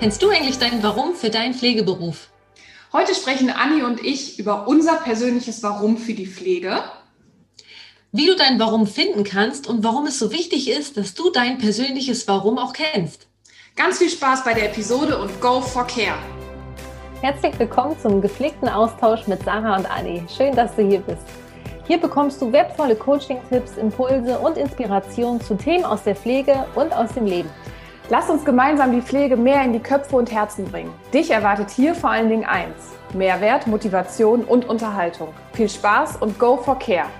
Kennst du eigentlich dein Warum für deinen Pflegeberuf? Heute sprechen Anni und ich über unser persönliches Warum für die Pflege. Wie du dein Warum finden kannst und warum es so wichtig ist, dass du dein persönliches Warum auch kennst. Ganz viel Spaß bei der Episode und go for care. Herzlich willkommen zum gepflegten Austausch mit Sarah und Anni. Schön, dass du hier bist. Hier bekommst du wertvolle Coaching-Tipps, Impulse und Inspirationen zu Themen aus der Pflege und aus dem Leben. Lass uns gemeinsam die Pflege mehr in die Köpfe und Herzen bringen. Dich erwartet hier vor allen Dingen eins: Mehrwert, Motivation und Unterhaltung. Viel Spaß und go for care.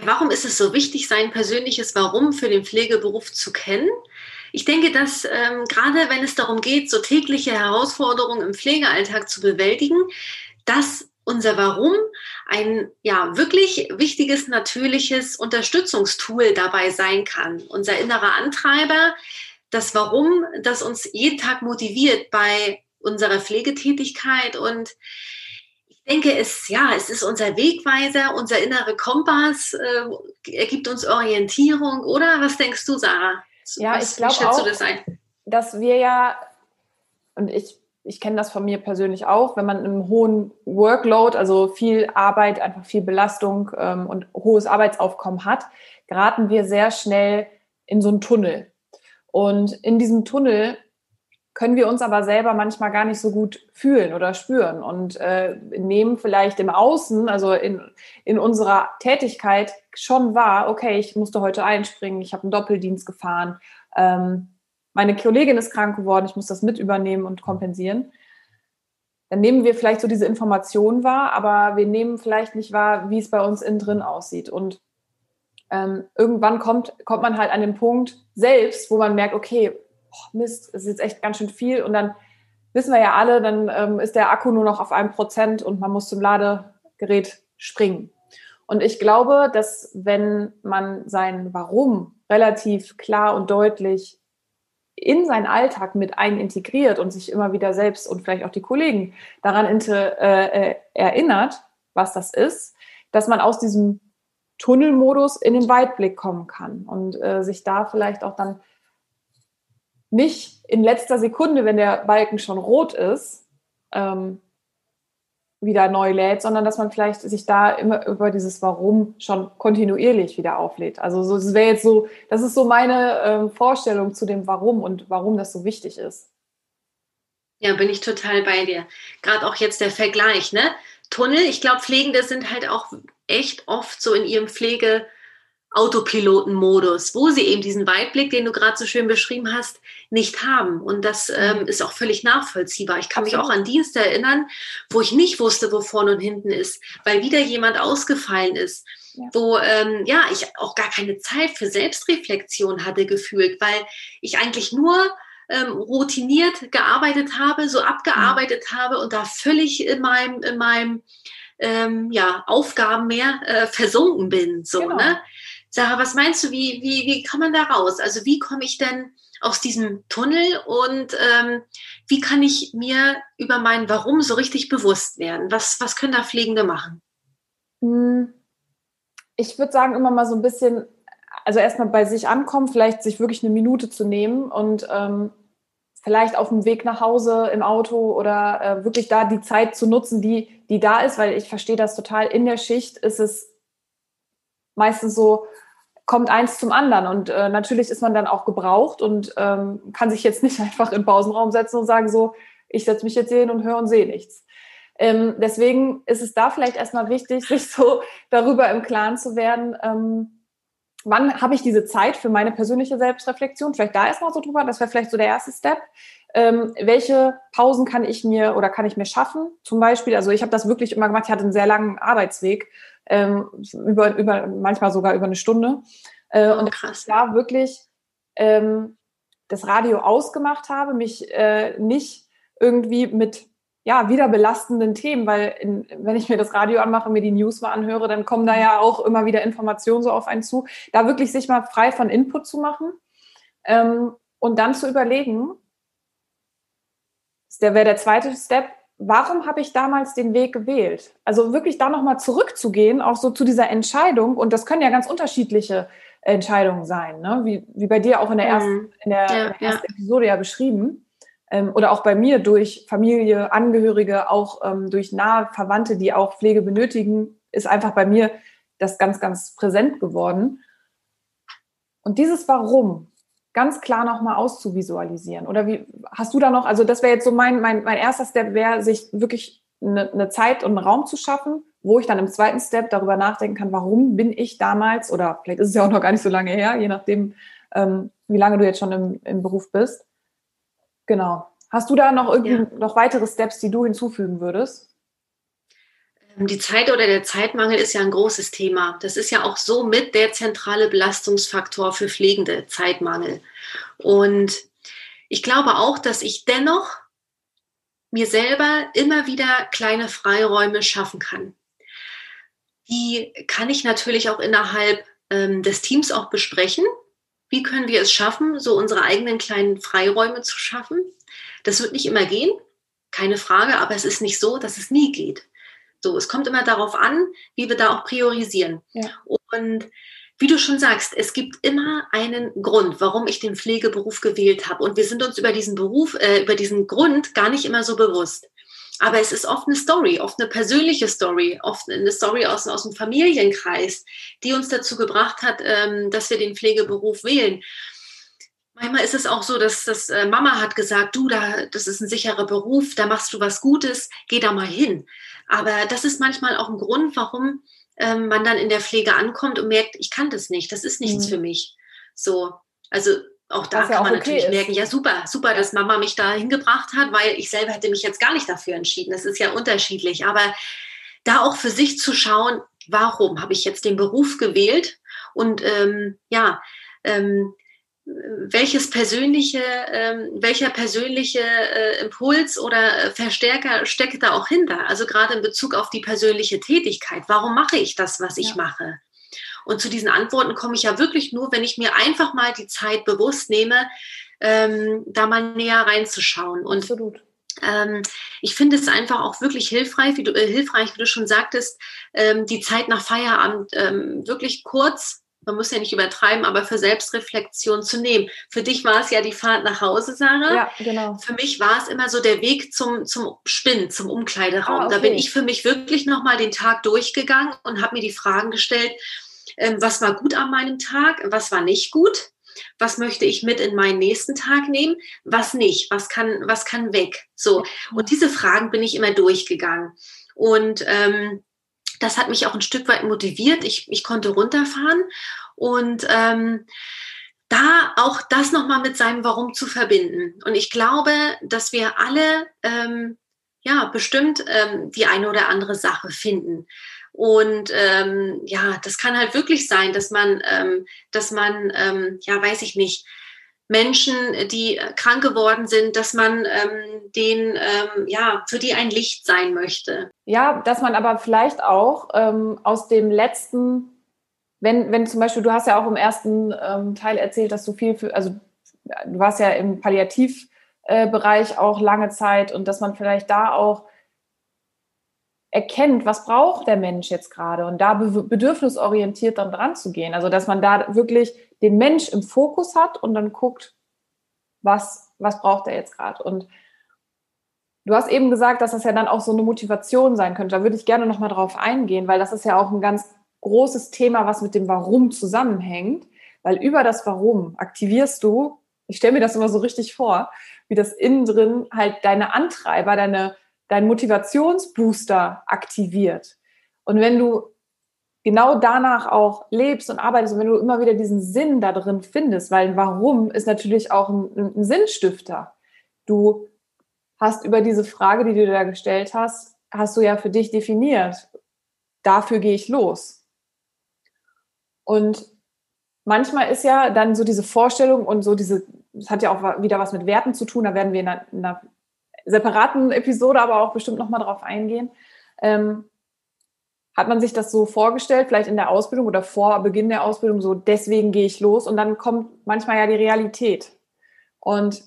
Warum ist es so wichtig, sein persönliches Warum für den Pflegeberuf zu kennen? Ich denke, dass ähm, gerade wenn es darum geht, so tägliche Herausforderungen im Pflegealltag zu bewältigen, dass unser Warum ein ja wirklich wichtiges natürliches Unterstützungstool dabei sein kann. Unser innerer Antreiber, das Warum, das uns jeden Tag motiviert bei unserer Pflegetätigkeit und ich denke, es, ja, es ist unser Wegweiser, unser innerer Kompass, äh, er gibt uns Orientierung, oder? Was denkst du, Sarah? Ja, Was, ich glaube auch, das dass wir ja, und ich ich kenne das von mir persönlich auch, wenn man einen hohen Workload, also viel Arbeit, einfach viel Belastung ähm, und hohes Arbeitsaufkommen hat, geraten wir sehr schnell in so einen Tunnel. Und in diesem Tunnel können wir uns aber selber manchmal gar nicht so gut fühlen oder spüren und äh, nehmen vielleicht im Außen, also in, in unserer Tätigkeit schon wahr, okay, ich musste heute einspringen, ich habe einen Doppeldienst gefahren, ähm, meine Kollegin ist krank geworden, ich muss das mit übernehmen und kompensieren. Dann nehmen wir vielleicht so diese Information wahr, aber wir nehmen vielleicht nicht wahr, wie es bei uns innen drin aussieht. Und ähm, irgendwann kommt, kommt man halt an den Punkt selbst, wo man merkt, okay, oh Mist, es ist jetzt echt ganz schön viel. Und dann wissen wir ja alle, dann ähm, ist der Akku nur noch auf einem Prozent und man muss zum Ladegerät springen. Und ich glaube, dass wenn man sein Warum relativ klar und deutlich in seinen Alltag mit ein integriert und sich immer wieder selbst und vielleicht auch die Kollegen daran äh, äh, erinnert, was das ist, dass man aus diesem Tunnelmodus in den Weitblick kommen kann und äh, sich da vielleicht auch dann nicht in letzter Sekunde, wenn der Balken schon rot ist, ähm, wieder neu lädt, sondern dass man vielleicht sich da immer über dieses Warum schon kontinuierlich wieder auflädt. Also so, das wäre jetzt so, das ist so meine äh, Vorstellung zu dem Warum und warum das so wichtig ist. Ja, bin ich total bei dir. Gerade auch jetzt der Vergleich, ne? Tunnel, ich glaube, Pflegende sind halt auch echt oft so in ihrem Pflege- Autopilotenmodus, wo sie eben diesen Weitblick, den du gerade so schön beschrieben hast, nicht haben. Und das ähm, mhm. ist auch völlig nachvollziehbar. Ich kann mich auch an Dienste erinnern, wo ich nicht wusste, wo vorne und hinten ist, weil wieder jemand ausgefallen ist. Ja. wo ähm, ja ich auch gar keine Zeit für Selbstreflexion hatte gefühlt, weil ich eigentlich nur ähm, routiniert gearbeitet habe, so abgearbeitet mhm. habe und da völlig in meinem in meinem ähm, ja Aufgaben mehr äh, versunken bin, so genau. ne. Sarah, was meinst du, wie, wie, wie kann man da raus? Also wie komme ich denn aus diesem Tunnel und ähm, wie kann ich mir über mein Warum so richtig bewusst werden? Was, was können da Pflegende machen? Hm, ich würde sagen, immer mal so ein bisschen, also erstmal bei sich ankommen, vielleicht sich wirklich eine Minute zu nehmen und ähm, vielleicht auf dem Weg nach Hause im Auto oder äh, wirklich da die Zeit zu nutzen, die, die da ist, weil ich verstehe das total. In der Schicht ist es meistens so, kommt eins zum anderen. Und äh, natürlich ist man dann auch gebraucht und ähm, kann sich jetzt nicht einfach in Pausenraum setzen und sagen, so, ich setze mich jetzt hin und höre und sehe nichts. Ähm, deswegen ist es da vielleicht erstmal wichtig, sich so darüber im Klaren zu werden, ähm, wann habe ich diese Zeit für meine persönliche Selbstreflexion? Vielleicht da erstmal so drüber, das wäre vielleicht so der erste Step. Ähm, welche Pausen kann ich mir oder kann ich mir schaffen? Zum Beispiel, also ich habe das wirklich immer gemacht, ich hatte einen sehr langen Arbeitsweg ähm, über, über, manchmal sogar über eine Stunde. Äh, oh, und krass. da wirklich ähm, das Radio ausgemacht habe, mich äh, nicht irgendwie mit ja, wieder belastenden Themen, weil in, wenn ich mir das Radio anmache, mir die News mal anhöre, dann kommen da ja auch immer wieder Informationen so auf einen zu. Da wirklich sich mal frei von Input zu machen ähm, und dann zu überlegen, der wäre der zweite Step, warum habe ich damals den Weg gewählt? Also wirklich da nochmal zurückzugehen, auch so zu dieser Entscheidung. Und das können ja ganz unterschiedliche Entscheidungen sein, ne? wie, wie bei dir auch in der ersten, mhm. in der, ja, in der ersten ja. Episode ja beschrieben. Ähm, oder auch bei mir durch Familie, Angehörige, auch ähm, durch nahe Verwandte, die auch Pflege benötigen, ist einfach bei mir das ganz, ganz präsent geworden. Und dieses Warum ganz klar nochmal auszuvisualisieren. Oder wie hast du da noch, also das wäre jetzt so mein, mein, mein erster Step, wäre, sich wirklich eine, eine Zeit und einen Raum zu schaffen, wo ich dann im zweiten Step darüber nachdenken kann, warum bin ich damals, oder vielleicht ist es ja auch noch gar nicht so lange her, je nachdem, ähm, wie lange du jetzt schon im, im Beruf bist. Genau. Hast du da noch irgendwie ja. noch weitere Steps, die du hinzufügen würdest? Ähm, die Zeit oder der Zeitmangel ist ja ein großes Thema. Das ist ja auch so mit der zentrale Belastungsfaktor für Pflegende, Zeitmangel. Und ich glaube auch, dass ich dennoch mir selber immer wieder kleine Freiräume schaffen kann. Die kann ich natürlich auch innerhalb ähm, des Teams auch besprechen. Wie können wir es schaffen, so unsere eigenen kleinen Freiräume zu schaffen? Das wird nicht immer gehen, keine Frage, aber es ist nicht so, dass es nie geht. So, es kommt immer darauf an, wie wir da auch priorisieren. Ja. Und wie du schon sagst, es gibt immer einen Grund, warum ich den Pflegeberuf gewählt habe. Und wir sind uns über diesen Beruf, äh, über diesen Grund gar nicht immer so bewusst. Aber es ist oft eine Story, oft eine persönliche Story, oft eine Story aus, aus dem Familienkreis, die uns dazu gebracht hat, ähm, dass wir den Pflegeberuf wählen. Manchmal ist es auch so, dass das äh, Mama hat gesagt, du, da, das ist ein sicherer Beruf, da machst du was Gutes, geh da mal hin. Aber das ist manchmal auch ein Grund, warum ähm, man dann in der Pflege ankommt und merkt, ich kann das nicht, das ist nichts mhm. für mich. So, also auch da kann man okay natürlich ist. merken, ja super, super, dass Mama mich da hingebracht hat, weil ich selber hätte mich jetzt gar nicht dafür entschieden. Das ist ja unterschiedlich. Aber da auch für sich zu schauen, warum habe ich jetzt den Beruf gewählt und ähm, ja, ähm, welches persönliche, ähm, welcher persönliche äh, Impuls oder äh, Verstärker steckt da auch hinter? Also gerade in Bezug auf die persönliche Tätigkeit. Warum mache ich das, was ich ja. mache? Und zu diesen Antworten komme ich ja wirklich nur, wenn ich mir einfach mal die Zeit bewusst nehme, ähm, da mal näher reinzuschauen. Und Absolut. Ähm, ich finde es einfach auch wirklich hilfreich, wie du, äh, hilfreich, wie du schon sagtest, ähm, die Zeit nach Feierabend ähm, wirklich kurz man muss ja nicht übertreiben, aber für Selbstreflexion zu nehmen. Für dich war es ja die Fahrt nach Hause, Sarah. Ja, genau. Für mich war es immer so der Weg zum, zum Spinnen, zum Umkleideraum. Ah, okay. Da bin ich für mich wirklich nochmal den Tag durchgegangen und habe mir die Fragen gestellt, was war gut an meinem Tag, was war nicht gut, was möchte ich mit in meinen nächsten Tag nehmen, was nicht, was kann, was kann weg. So. Und diese Fragen bin ich immer durchgegangen. Und ähm, das hat mich auch ein Stück weit motiviert. Ich, ich konnte runterfahren und ähm, da auch das nochmal mit seinem Warum zu verbinden. Und ich glaube, dass wir alle ähm, ja bestimmt ähm, die eine oder andere Sache finden. Und ähm, ja, das kann halt wirklich sein, dass man, ähm, dass man, ähm, ja, weiß ich nicht, Menschen, die krank geworden sind, dass man ähm, den, ähm, ja, für die ein Licht sein möchte. Ja, dass man aber vielleicht auch ähm, aus dem letzten, wenn, wenn zum Beispiel, du hast ja auch im ersten ähm, Teil erzählt, dass du viel für, also du warst ja im Palliativbereich auch lange Zeit und dass man vielleicht da auch erkennt, was braucht der Mensch jetzt gerade und da bedürfnisorientiert dann dran zu gehen. Also dass man da wirklich den Mensch im Fokus hat und dann guckt, was, was braucht er jetzt gerade. Und du hast eben gesagt, dass das ja dann auch so eine Motivation sein könnte. Da würde ich gerne nochmal drauf eingehen, weil das ist ja auch ein ganz großes Thema, was mit dem Warum zusammenhängt. Weil über das Warum aktivierst du, ich stelle mir das immer so richtig vor, wie das innen drin halt deine Antreiber, deine dein Motivationsbooster aktiviert. Und wenn du genau danach auch lebst und arbeitest und wenn du immer wieder diesen Sinn da drin findest, weil warum ist natürlich auch ein, ein Sinnstifter. Du hast über diese Frage, die du da gestellt hast, hast du ja für dich definiert. Dafür gehe ich los. Und manchmal ist ja dann so diese Vorstellung und so diese, das hat ja auch wieder was mit Werten zu tun, da werden wir in einer, in einer separaten Episode aber auch bestimmt nochmal drauf eingehen. Ähm, hat man sich das so vorgestellt, vielleicht in der Ausbildung oder vor Beginn der Ausbildung, so deswegen gehe ich los und dann kommt manchmal ja die Realität. Und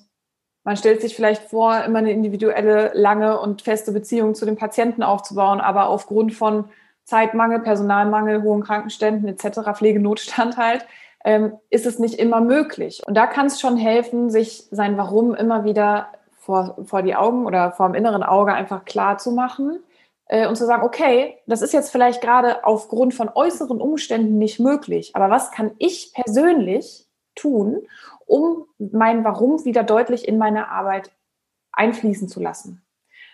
man stellt sich vielleicht vor, immer eine individuelle, lange und feste Beziehung zu den Patienten aufzubauen, aber aufgrund von Zeitmangel, Personalmangel, hohen Krankenständen etc., Pflegenotstand halt, ähm, ist es nicht immer möglich. Und da kann es schon helfen, sich sein Warum immer wieder vor, vor die Augen oder vor dem inneren Auge einfach klar zu machen äh, und zu sagen, okay, das ist jetzt vielleicht gerade aufgrund von äußeren Umständen nicht möglich, aber was kann ich persönlich tun, um mein Warum wieder deutlich in meine Arbeit einfließen zu lassen?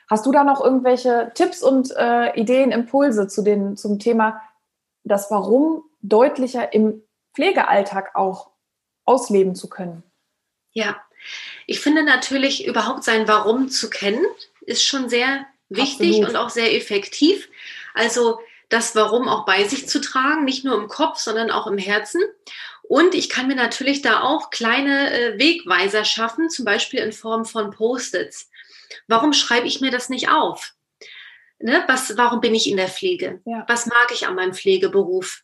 Hast du da noch irgendwelche Tipps und äh, Ideen, Impulse zu den, zum Thema das Warum deutlicher im Pflegealltag auch ausleben zu können? Ja, ich finde natürlich überhaupt sein Warum zu kennen, ist schon sehr wichtig Absolut. und auch sehr effektiv. Also das Warum auch bei sich zu tragen, nicht nur im Kopf, sondern auch im Herzen. Und ich kann mir natürlich da auch kleine äh, Wegweiser schaffen, zum Beispiel in Form von Post-its. Warum schreibe ich mir das nicht auf? Ne? Was, warum bin ich in der Pflege? Ja. Was mag ich an meinem Pflegeberuf?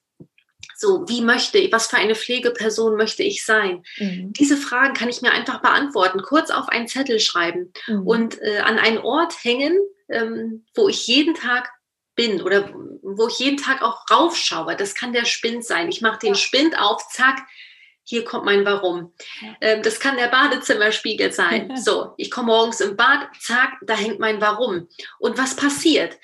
So, wie möchte ich, was für eine Pflegeperson möchte ich sein? Mhm. Diese Fragen kann ich mir einfach beantworten, kurz auf einen Zettel schreiben mhm. und äh, an einen Ort hängen, ähm, wo ich jeden Tag bin oder wo ich jeden Tag auch raufschaue. Das kann der Spind sein. Ich mache den. Spind auf, zack, hier kommt mein Warum. Ähm, das kann der Badezimmerspiegel sein. so, ich komme morgens im Bad, zack, da hängt mein Warum. Und was passiert?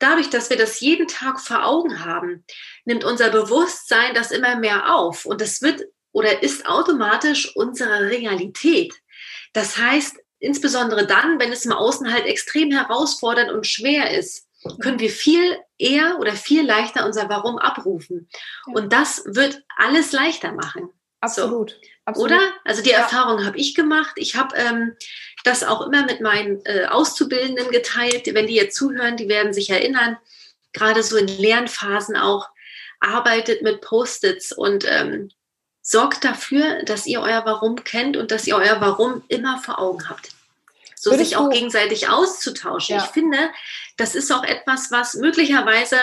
Dadurch, dass wir das jeden Tag vor Augen haben, nimmt unser Bewusstsein das immer mehr auf und das wird oder ist automatisch unsere Realität. Das heißt, insbesondere dann, wenn es im Außen halt extrem herausfordernd und schwer ist, können wir viel eher oder viel leichter unser Warum abrufen. Und das wird alles leichter machen. Absolut. So. Absolut. Oder? Also die ja. Erfahrung habe ich gemacht. Ich habe ähm, das auch immer mit meinen äh, Auszubildenden geteilt. Wenn die jetzt zuhören, die werden sich erinnern, gerade so in Lernphasen auch, arbeitet mit Post-its und ähm, sorgt dafür, dass ihr euer Warum kennt und dass ihr euer Warum immer vor Augen habt. So Würdest sich auch gegenseitig auszutauschen. Ja. Ich finde, das ist auch etwas, was möglicherweise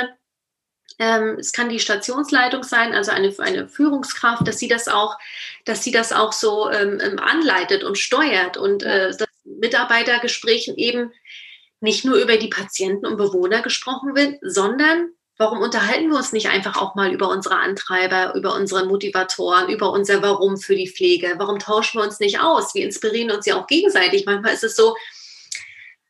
ähm, es kann die Stationsleitung sein, also eine, eine Führungskraft, dass sie das auch, dass sie das auch so ähm, ähm, anleitet und steuert und äh, Mitarbeitergesprächen eben nicht nur über die Patienten und Bewohner gesprochen wird, sondern warum unterhalten wir uns nicht einfach auch mal über unsere Antreiber, über unsere Motivatoren, über unser Warum für die Pflege? Warum tauschen wir uns nicht aus? Wir inspirieren uns ja auch gegenseitig. Manchmal ist es so,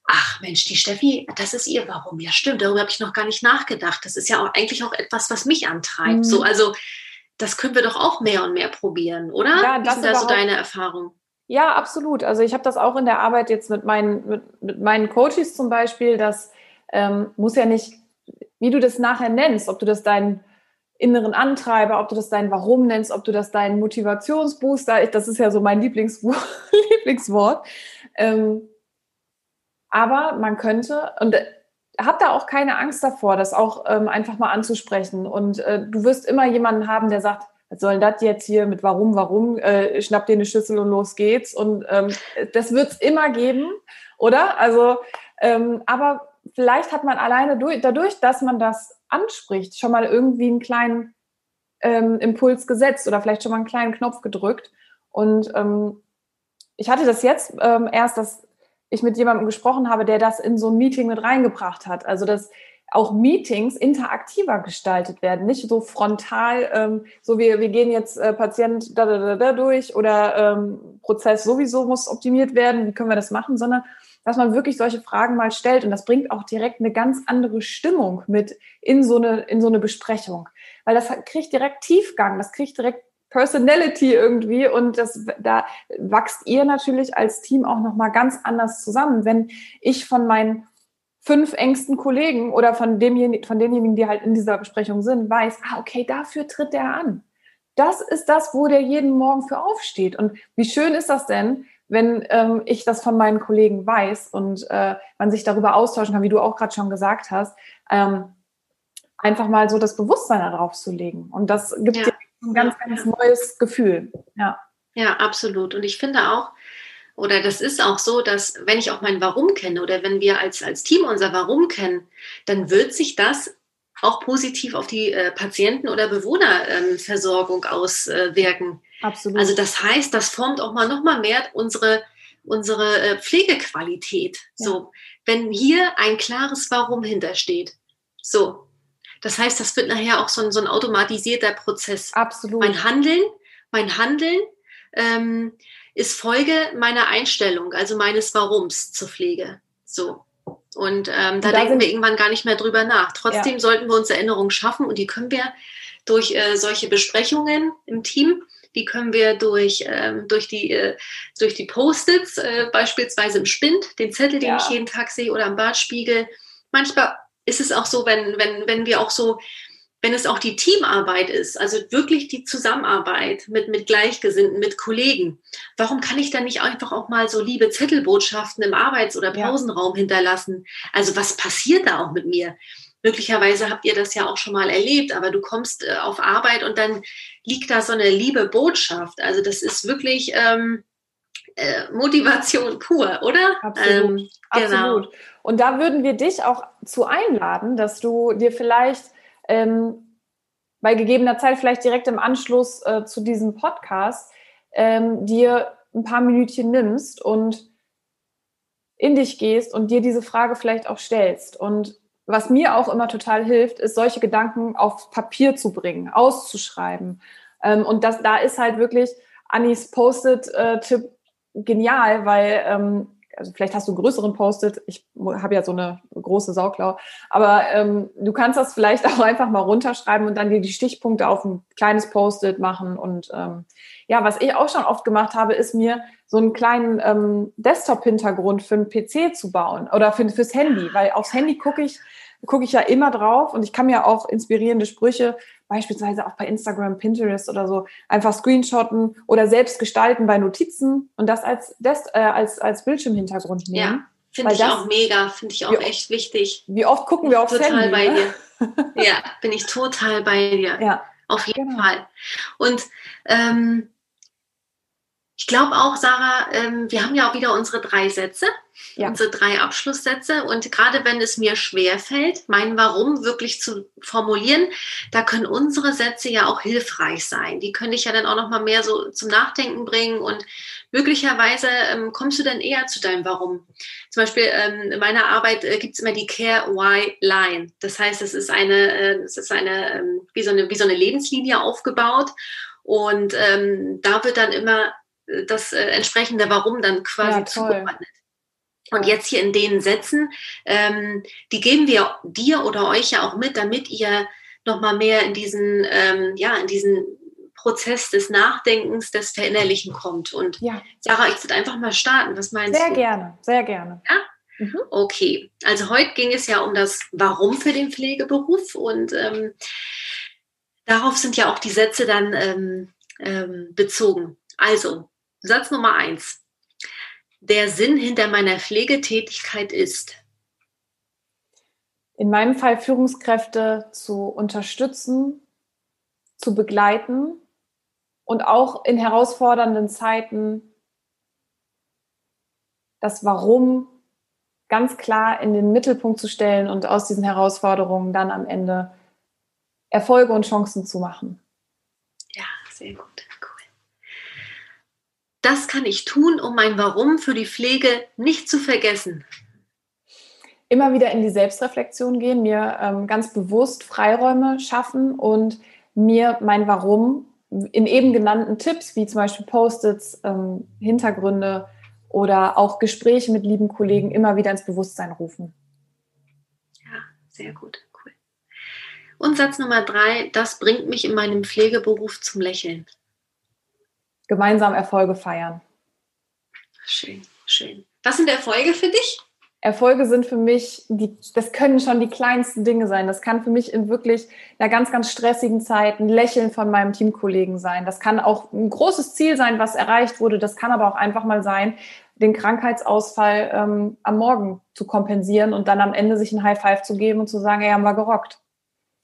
ach Mensch, die Steffi, das ist ihr Warum. Ja, stimmt, darüber habe ich noch gar nicht nachgedacht. Das ist ja auch eigentlich auch etwas, was mich antreibt. Mhm. So, also das können wir doch auch mehr und mehr probieren, oder? Ja, das Wie sind da so deine Erfahrungen? Ja, absolut. Also ich habe das auch in der Arbeit jetzt mit meinen, mit, mit meinen Coaches zum Beispiel, das ähm, muss ja nicht, wie du das nachher nennst, ob du das deinen inneren Antreiber, ob du das dein Warum nennst, ob du das deinen Motivationsbooster, das ist ja so mein Lieblings Lieblingswort, ähm, aber man könnte, und äh, hab da auch keine Angst davor, das auch ähm, einfach mal anzusprechen. Und äh, du wirst immer jemanden haben, der sagt, was soll das jetzt hier mit warum, warum, äh, schnapp dir eine Schüssel und los geht's. Und ähm, das wird's immer geben, oder? Also, ähm, aber vielleicht hat man alleine durch, dadurch, dass man das anspricht, schon mal irgendwie einen kleinen ähm, Impuls gesetzt oder vielleicht schon mal einen kleinen Knopf gedrückt. Und ähm, ich hatte das jetzt ähm, erst, dass ich mit jemandem gesprochen habe, der das in so ein Meeting mit reingebracht hat. Also dass auch Meetings interaktiver gestaltet werden, nicht so frontal, ähm, so wir, wir gehen jetzt äh, Patient da, da, da, da durch oder ähm, Prozess sowieso muss optimiert werden, wie können wir das machen, sondern dass man wirklich solche Fragen mal stellt und das bringt auch direkt eine ganz andere Stimmung mit in so eine, in so eine Besprechung, weil das kriegt direkt Tiefgang, das kriegt direkt Personality irgendwie und das, da wächst ihr natürlich als Team auch nochmal ganz anders zusammen. Wenn ich von meinen fünf engsten Kollegen oder von, demjenigen, von denjenigen, die halt in dieser Besprechung sind, weiß, ah, okay, dafür tritt er an. Das ist das, wo der jeden Morgen für aufsteht. Und wie schön ist das denn, wenn ähm, ich das von meinen Kollegen weiß und äh, man sich darüber austauschen kann, wie du auch gerade schon gesagt hast, ähm, einfach mal so das Bewusstsein darauf zu legen. Und das gibt ja. dir ein ganz, ganz neues Gefühl. Ja. Ja, absolut. Und ich finde auch, oder das ist auch so, dass wenn ich auch mein Warum kenne oder wenn wir als, als Team unser Warum kennen, dann wird sich das auch positiv auf die äh, Patienten- oder Bewohnerversorgung ähm, auswirken. Absolut. Also das heißt, das formt auch mal noch mal mehr unsere, unsere äh, Pflegequalität. Ja. So, wenn hier ein klares Warum hintersteht. So, das heißt, das wird nachher auch so ein, so ein automatisierter Prozess. Absolut. Mein Handeln mein Handeln ähm, ist Folge meiner Einstellung, also meines Warums zur Pflege. So. Und ähm, da, da denken wir irgendwann gar nicht mehr drüber nach. Trotzdem ja. sollten wir uns Erinnerungen schaffen und die können wir durch äh, solche Besprechungen im Team, die können wir durch, ähm, durch die, äh, durch die Post-its, äh, beispielsweise im Spind, den Zettel, den ja. ich jeden Tag sehe, oder am Bartspiegel. Manchmal ist es auch so, wenn, wenn, wenn wir auch so wenn es auch die Teamarbeit ist, also wirklich die Zusammenarbeit mit, mit Gleichgesinnten, mit Kollegen, warum kann ich dann nicht einfach auch mal so liebe Zettelbotschaften im Arbeits- oder Pausenraum ja. hinterlassen? Also was passiert da auch mit mir? Möglicherweise habt ihr das ja auch schon mal erlebt, aber du kommst äh, auf Arbeit und dann liegt da so eine liebe Botschaft. Also das ist wirklich ähm, äh, Motivation pur, oder? Absolut. Ähm, genau. Absolut. Und da würden wir dich auch zu einladen, dass du dir vielleicht ähm, bei gegebener Zeit vielleicht direkt im Anschluss äh, zu diesem Podcast ähm, dir ein paar Minütchen nimmst und in dich gehst und dir diese Frage vielleicht auch stellst. Und was mir auch immer total hilft, ist, solche Gedanken auf Papier zu bringen, auszuschreiben. Ähm, und das, da ist halt wirklich Annis Post-it-Tipp äh, genial, weil ähm, also vielleicht hast du einen größeren Post-it, ich habe ja so eine große Sauklau, aber ähm, du kannst das vielleicht auch einfach mal runterschreiben und dann dir die Stichpunkte auf ein kleines Post-it machen. Und ähm, ja, was ich auch schon oft gemacht habe, ist mir so einen kleinen ähm, Desktop-Hintergrund für einen PC zu bauen oder für, fürs Handy, weil aufs Handy gucke ich, gucke ich ja immer drauf und ich kann mir auch inspirierende Sprüche beispielsweise auch bei Instagram, Pinterest oder so, einfach screenshotten oder selbst gestalten bei Notizen und das als, das, äh, als, als Bildschirmhintergrund nehmen. Ja, finde ich das, auch mega, finde ich auch wie, echt wichtig. Wie oft gucken wir total Handy? bei ne? dir. ja, bin ich total bei dir. Ja. Auf jeden genau. Fall. Und ähm, ich glaube auch, Sarah, ähm, wir haben ja auch wieder unsere drei Sätze, ja. unsere drei Abschlusssätze. Und gerade wenn es mir schwer fällt, mein Warum wirklich zu formulieren, da können unsere Sätze ja auch hilfreich sein. Die könnte ich ja dann auch noch mal mehr so zum Nachdenken bringen und möglicherweise ähm, kommst du dann eher zu deinem Warum. Zum Beispiel ähm, in meiner Arbeit äh, gibt es immer die Care Why Line. Das heißt, es ist eine, äh, es ist eine, ähm, wie so eine, wie so eine Lebenslinie aufgebaut. Und ähm, da wird dann immer das äh, entsprechende Warum dann quasi ja, zugeordnet. Und jetzt hier in den Sätzen, ähm, die geben wir dir oder euch ja auch mit, damit ihr nochmal mehr in diesen, ähm, ja, in diesen Prozess des Nachdenkens, des Verinnerlichen kommt. Und ja. Sarah, ich würde einfach mal starten. Was meinst sehr du? Sehr gerne, sehr gerne. Ja? Mhm. Okay, also heute ging es ja um das Warum für den Pflegeberuf und ähm, darauf sind ja auch die Sätze dann ähm, ähm, bezogen. Also, Satz Nummer eins. Der Sinn hinter meiner Pflegetätigkeit ist. In meinem Fall Führungskräfte zu unterstützen, zu begleiten und auch in herausfordernden Zeiten das Warum ganz klar in den Mittelpunkt zu stellen und aus diesen Herausforderungen dann am Ende Erfolge und Chancen zu machen. Ja, sehr gut das kann ich tun, um mein Warum für die Pflege nicht zu vergessen? Immer wieder in die Selbstreflexion gehen, mir ähm, ganz bewusst Freiräume schaffen und mir mein Warum in eben genannten Tipps, wie zum Beispiel Post-its, ähm, Hintergründe oder auch Gespräche mit lieben Kollegen immer wieder ins Bewusstsein rufen. Ja, sehr gut, cool. Und Satz Nummer drei, das bringt mich in meinem Pflegeberuf zum Lächeln gemeinsam Erfolge feiern. Schön, schön. Was sind Erfolge für dich? Erfolge sind für mich, die, das können schon die kleinsten Dinge sein. Das kann für mich in wirklich einer ganz, ganz stressigen Zeit ein Lächeln von meinem Teamkollegen sein. Das kann auch ein großes Ziel sein, was erreicht wurde. Das kann aber auch einfach mal sein, den Krankheitsausfall ähm, am Morgen zu kompensieren und dann am Ende sich ein High Five zu geben und zu sagen, ey, haben wir gerockt.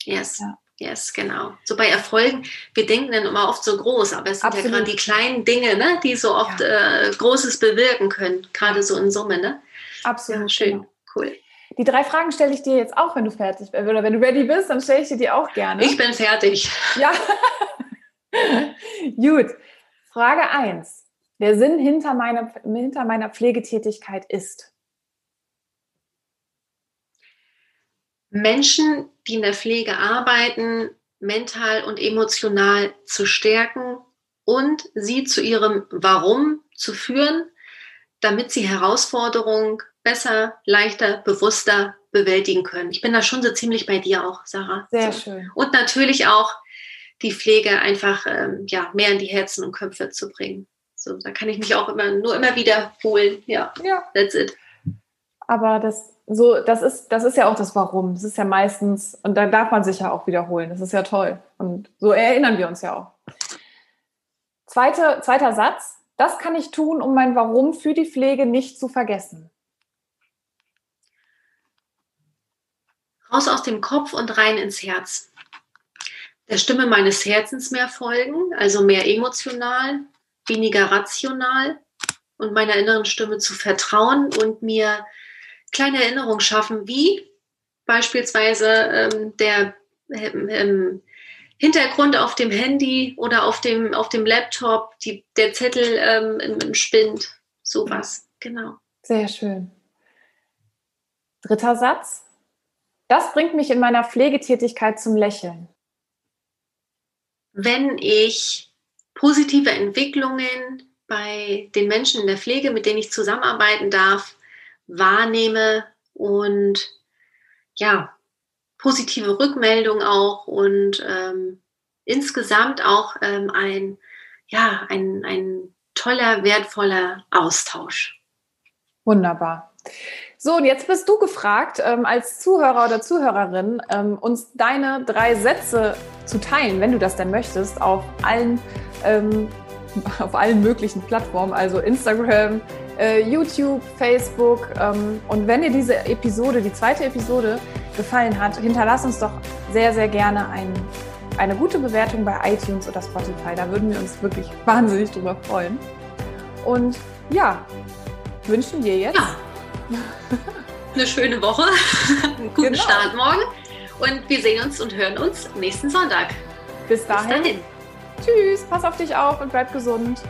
Yes. Ja. Yes, genau. So bei Erfolgen, wir denken dann immer oft so groß, aber es sind Absolut. ja gerade die kleinen Dinge, ne, die so oft ja. äh, Großes bewirken können, gerade so in Summe. Ne? Absolut. Ja, schön, genau. cool. Die drei Fragen stelle ich dir jetzt auch, wenn du fertig bist. Oder wenn du ready bist, dann stelle ich dir die auch gerne. Ich bin fertig. Ja. Gut. Frage 1. Der Sinn hinter meiner, hinter meiner Pflegetätigkeit ist? Menschen, die in der Pflege arbeiten, mental und emotional zu stärken und sie zu ihrem Warum zu führen, damit sie Herausforderungen besser, leichter, bewusster bewältigen können. Ich bin da schon so ziemlich bei dir auch, Sarah. Sehr so. schön. Und natürlich auch die Pflege einfach ähm, ja, mehr in die Herzen und Köpfe zu bringen. So, da kann ich mich auch immer nur immer wiederholen. Ja, ja. that's it. Aber das so, das ist, das ist ja auch das Warum. Das ist ja meistens, und da darf man sich ja auch wiederholen. Das ist ja toll. Und so erinnern wir uns ja auch. Zweite, zweiter Satz. Das kann ich tun, um mein Warum für die Pflege nicht zu vergessen. Raus aus dem Kopf und rein ins Herz. Der Stimme meines Herzens mehr folgen, also mehr emotional, weniger rational und meiner inneren Stimme zu vertrauen und mir kleine Erinnerungen schaffen, wie beispielsweise ähm, der ähm, ähm, Hintergrund auf dem Handy oder auf dem, auf dem Laptop, die, der Zettel ähm, im, im Spind, sowas, genau. Sehr schön. Dritter Satz. Das bringt mich in meiner Pflegetätigkeit zum Lächeln. Wenn ich positive Entwicklungen bei den Menschen in der Pflege, mit denen ich zusammenarbeiten darf, wahrnehme und ja, positive Rückmeldung auch und ähm, insgesamt auch ähm, ein, ja, ein, ein toller, wertvoller Austausch. Wunderbar. So, und jetzt bist du gefragt, ähm, als Zuhörer oder Zuhörerin, ähm, uns deine drei Sätze zu teilen, wenn du das denn möchtest, auf allen, ähm, auf allen möglichen Plattformen, also Instagram, YouTube, Facebook. Ähm, und wenn dir diese Episode, die zweite Episode, gefallen hat, hinterlass uns doch sehr, sehr gerne ein, eine gute Bewertung bei iTunes oder Spotify. Da würden wir uns wirklich wahnsinnig drüber freuen. Und ja, wünschen dir jetzt ja. eine schöne Woche, einen guten genau. Start morgen und wir sehen uns und hören uns nächsten Sonntag. Bis dahin. Bis dahin. Tschüss, pass auf dich auf und bleib gesund.